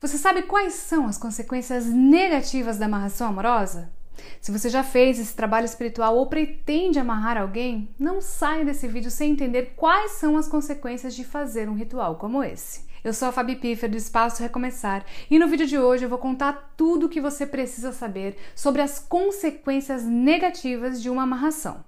Você sabe quais são as consequências negativas da amarração amorosa? Se você já fez esse trabalho espiritual ou pretende amarrar alguém, não saia desse vídeo sem entender quais são as consequências de fazer um ritual como esse. Eu sou a Fabi Piffer do Espaço Recomeçar e no vídeo de hoje eu vou contar tudo o que você precisa saber sobre as consequências negativas de uma amarração.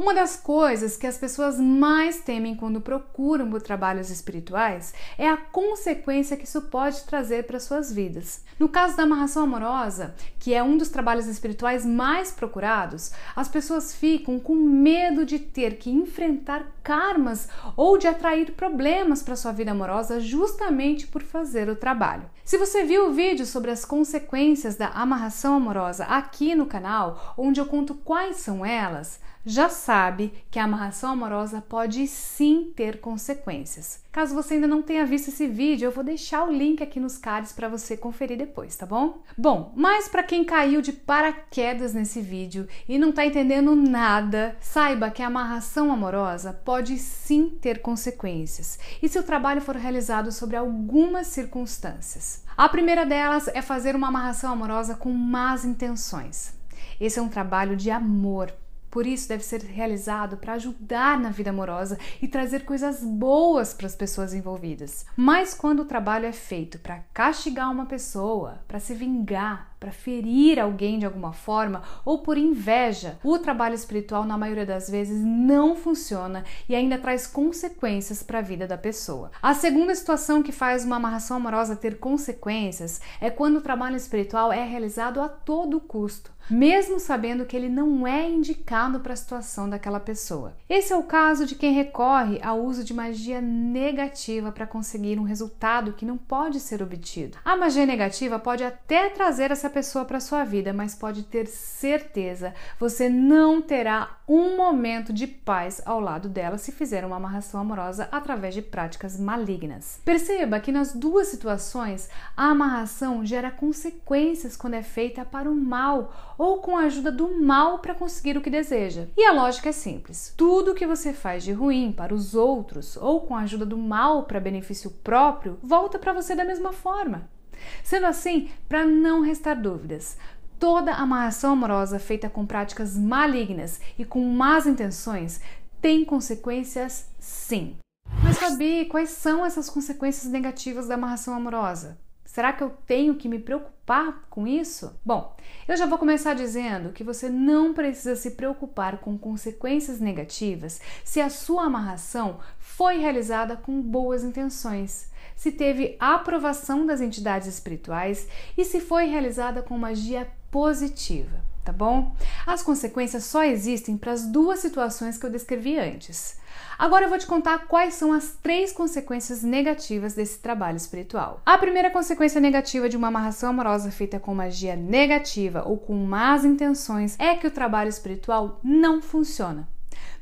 Uma das coisas que as pessoas mais temem quando procuram por trabalhos espirituais é a consequência que isso pode trazer para suas vidas. No caso da amarração amorosa, que é um dos trabalhos espirituais mais procurados, as pessoas ficam com medo de ter que enfrentar karmas ou de atrair problemas para sua vida amorosa justamente por fazer o trabalho. Se você viu o vídeo sobre as consequências da amarração amorosa aqui no canal, onde eu conto quais são elas, já sabe que a amarração amorosa pode sim ter consequências. Caso você ainda não tenha visto esse vídeo, eu vou deixar o link aqui nos cards para você conferir depois, tá bom? Bom, mas para quem caiu de paraquedas nesse vídeo e não está entendendo nada, saiba que a amarração amorosa pode sim ter consequências. E se o trabalho for realizado sobre algumas circunstâncias. A primeira delas é fazer uma amarração amorosa com más intenções. Esse é um trabalho de amor por isso, deve ser realizado para ajudar na vida amorosa e trazer coisas boas para as pessoas envolvidas. Mas quando o trabalho é feito para castigar uma pessoa, para se vingar, para ferir alguém de alguma forma ou por inveja, o trabalho espiritual, na maioria das vezes, não funciona e ainda traz consequências para a vida da pessoa. A segunda situação que faz uma amarração amorosa ter consequências é quando o trabalho espiritual é realizado a todo custo mesmo sabendo que ele não é indicado para a situação daquela pessoa. Esse é o caso de quem recorre ao uso de magia negativa para conseguir um resultado que não pode ser obtido. A magia negativa pode até trazer essa pessoa para sua vida, mas pode ter certeza, você não terá um momento de paz ao lado dela se fizer uma amarração amorosa através de práticas malignas. Perceba que nas duas situações a amarração gera consequências quando é feita para o mal ou com a ajuda do mal para conseguir o que deseja. E a lógica é simples: tudo que você faz de ruim para os outros ou com a ajuda do mal para benefício próprio volta para você da mesma forma. Sendo assim, para não restar dúvidas, toda amarração amorosa feita com práticas malignas e com más intenções tem consequências sim. Mas Fabi, quais são essas consequências negativas da amarração amorosa? Será que eu tenho que me preocupar com isso? Bom, eu já vou começar dizendo que você não precisa se preocupar com consequências negativas se a sua amarração foi realizada com boas intenções, se teve aprovação das entidades espirituais e se foi realizada com magia positiva, tá bom? As consequências só existem para as duas situações que eu descrevi antes. Agora eu vou te contar quais são as três consequências negativas desse trabalho espiritual. A primeira consequência negativa de uma amarração amorosa feita com magia negativa ou com más intenções é que o trabalho espiritual não funciona.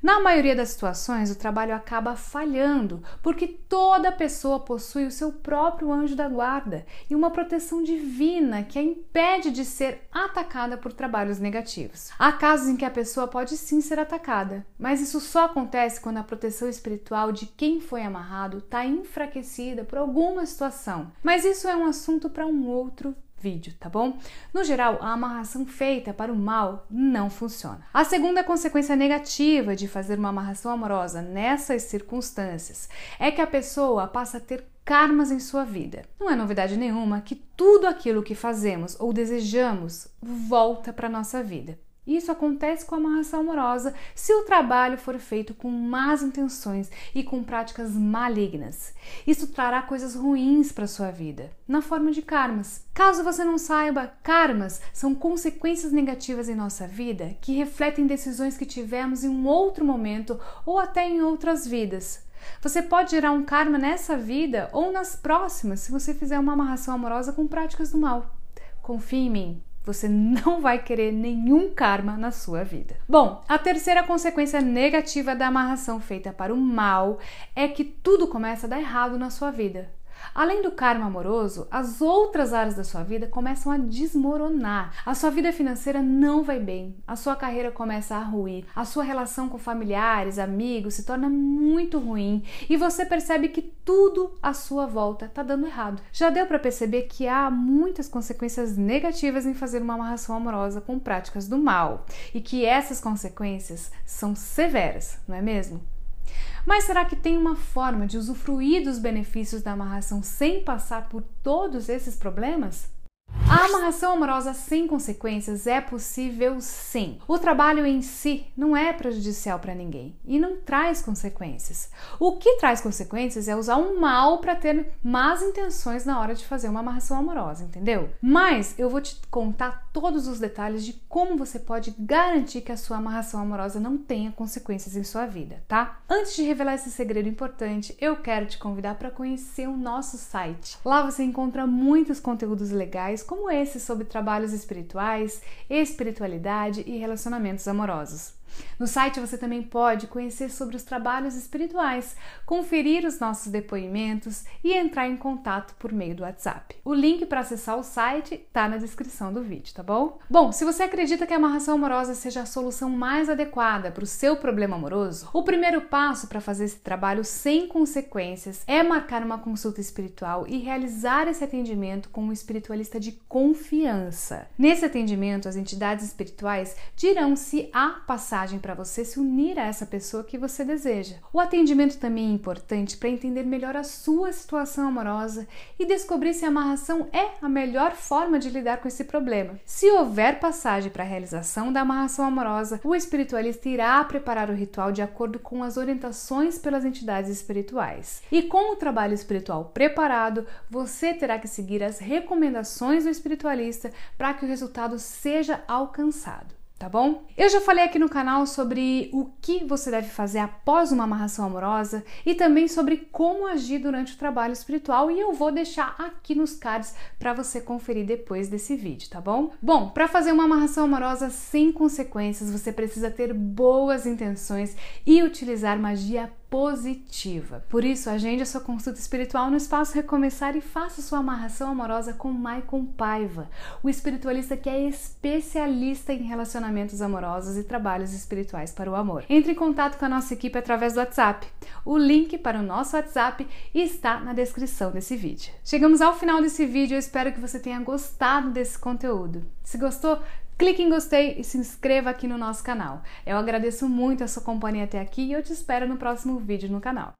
Na maioria das situações, o trabalho acaba falhando, porque toda pessoa possui o seu próprio anjo da guarda e uma proteção divina que a impede de ser atacada por trabalhos negativos. Há casos em que a pessoa pode sim ser atacada, mas isso só acontece quando a proteção espiritual de quem foi amarrado está enfraquecida por alguma situação. Mas isso é um assunto para um outro vídeo, tá bom? No geral, a amarração feita para o mal não funciona. A segunda consequência negativa de fazer uma amarração amorosa nessas circunstâncias é que a pessoa passa a ter karmas em sua vida. Não é novidade nenhuma que tudo aquilo que fazemos ou desejamos volta para nossa vida. Isso acontece com a amarração amorosa se o trabalho for feito com más intenções e com práticas malignas. Isso trará coisas ruins para sua vida, na forma de karmas. Caso você não saiba, karmas são consequências negativas em nossa vida que refletem decisões que tivemos em um outro momento ou até em outras vidas. Você pode gerar um karma nessa vida ou nas próximas se você fizer uma amarração amorosa com práticas do mal. Confie em mim, você não vai querer nenhum karma na sua vida. Bom, a terceira consequência negativa da amarração feita para o mal é que tudo começa a dar errado na sua vida. Além do karma amoroso, as outras áreas da sua vida começam a desmoronar. A sua vida financeira não vai bem, a sua carreira começa a ruir, a sua relação com familiares, amigos se torna muito ruim e você percebe que tudo à sua volta está dando errado. Já deu para perceber que há muitas consequências negativas em fazer uma amarração amorosa com práticas do mal e que essas consequências são severas, não é mesmo? Mas será que tem uma forma de usufruir dos benefícios da amarração sem passar por todos esses problemas? A amarração amorosa sem consequências é possível sim. O trabalho em si não é prejudicial para ninguém e não traz consequências. O que traz consequências é usar um mal para ter más intenções na hora de fazer uma amarração amorosa, entendeu? Mas eu vou te contar todos os detalhes de como você pode garantir que a sua amarração amorosa não tenha consequências em sua vida, tá? Antes de revelar esse segredo importante, eu quero te convidar para conhecer o nosso site. Lá você encontra muitos conteúdos legais como como esse sobre trabalhos espirituais, espiritualidade e relacionamentos amorosos. No site você também pode conhecer sobre os trabalhos espirituais, conferir os nossos depoimentos e entrar em contato por meio do WhatsApp. O link para acessar o site está na descrição do vídeo, tá bom? Bom, se você acredita que a amarração amorosa seja a solução mais adequada para o seu problema amoroso, o primeiro passo para fazer esse trabalho sem consequências é marcar uma consulta espiritual e realizar esse atendimento com um espiritualista de confiança. Nesse atendimento, as entidades espirituais dirão se há passagem para você se unir a essa pessoa que você deseja. O atendimento também é importante para entender melhor a sua situação amorosa e descobrir se a amarração é a melhor forma de lidar com esse problema. Se houver passagem para a realização da amarração amorosa, o espiritualista irá preparar o ritual de acordo com as orientações pelas entidades espirituais. E com o trabalho espiritual preparado, você terá que seguir as recomendações do espiritualista para que o resultado seja alcançado tá bom? Eu já falei aqui no canal sobre o que você deve fazer após uma amarração amorosa e também sobre como agir durante o trabalho espiritual e eu vou deixar aqui nos cards para você conferir depois desse vídeo, tá bom? Bom, para fazer uma amarração amorosa sem consequências, você precisa ter boas intenções e utilizar magia positiva. Por isso, agende a sua consulta espiritual no espaço Recomeçar e faça sua amarração amorosa com Maicon Paiva, o espiritualista que é especialista em relacionamentos amorosos e trabalhos espirituais para o amor. Entre em contato com a nossa equipe através do WhatsApp. O link para o nosso WhatsApp está na descrição desse vídeo. Chegamos ao final desse vídeo, eu espero que você tenha gostado desse conteúdo. Se gostou, Clique em gostei e se inscreva aqui no nosso canal. Eu agradeço muito a sua companhia até aqui e eu te espero no próximo vídeo no canal.